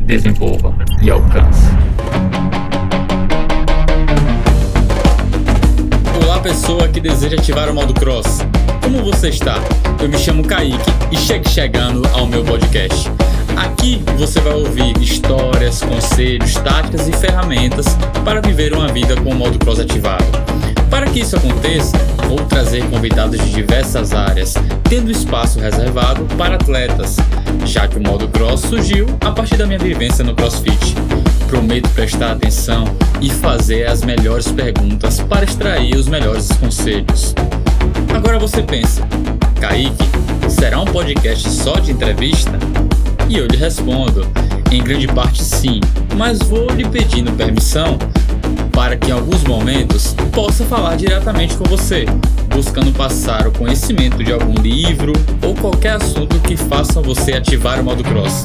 desenvolva e alcance. Olá, pessoa que deseja ativar o modo cross. Como você está? Eu me chamo Kaique e chegue chegando ao meu podcast. Aqui você vai ouvir histórias, conselhos, táticas e ferramentas para viver uma vida com o modo cross ativado. Para que isso aconteça, vou trazer convidados de diversas áreas, tendo espaço reservado para atletas, já que o modo cross surgiu a partir da minha vivência no CrossFit. Prometo prestar atenção e fazer as melhores perguntas para extrair os melhores conselhos. Agora você pensa, Kaique, será um podcast só de entrevista? E eu lhe respondo, em grande parte sim, mas vou lhe pedindo permissão para que em alguns momentos possa falar diretamente com você, buscando passar o conhecimento de algum livro ou qualquer assunto que faça você ativar o modo cross.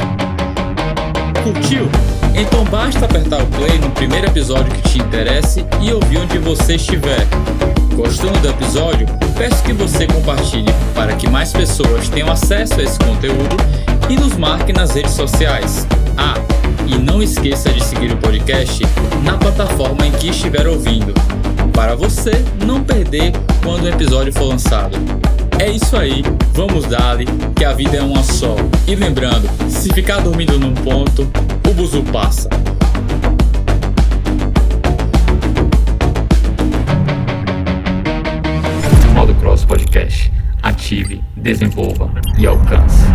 Curtiu? Então basta apertar o play no primeiro episódio que te interesse e ouvir onde você estiver. Gostando do episódio? Peço que você compartilhe para que mais pessoas tenham acesso a esse conteúdo e nos marque nas redes sociais. Ah, e não esqueça de seguir o podcast plataforma em que estiver ouvindo, para você não perder quando o episódio for lançado. É isso aí, vamos dali, que a vida é uma só. E lembrando, se ficar dormindo num ponto, o buzu passa. Modo Cross Podcast. Ative, desenvolva e alcance.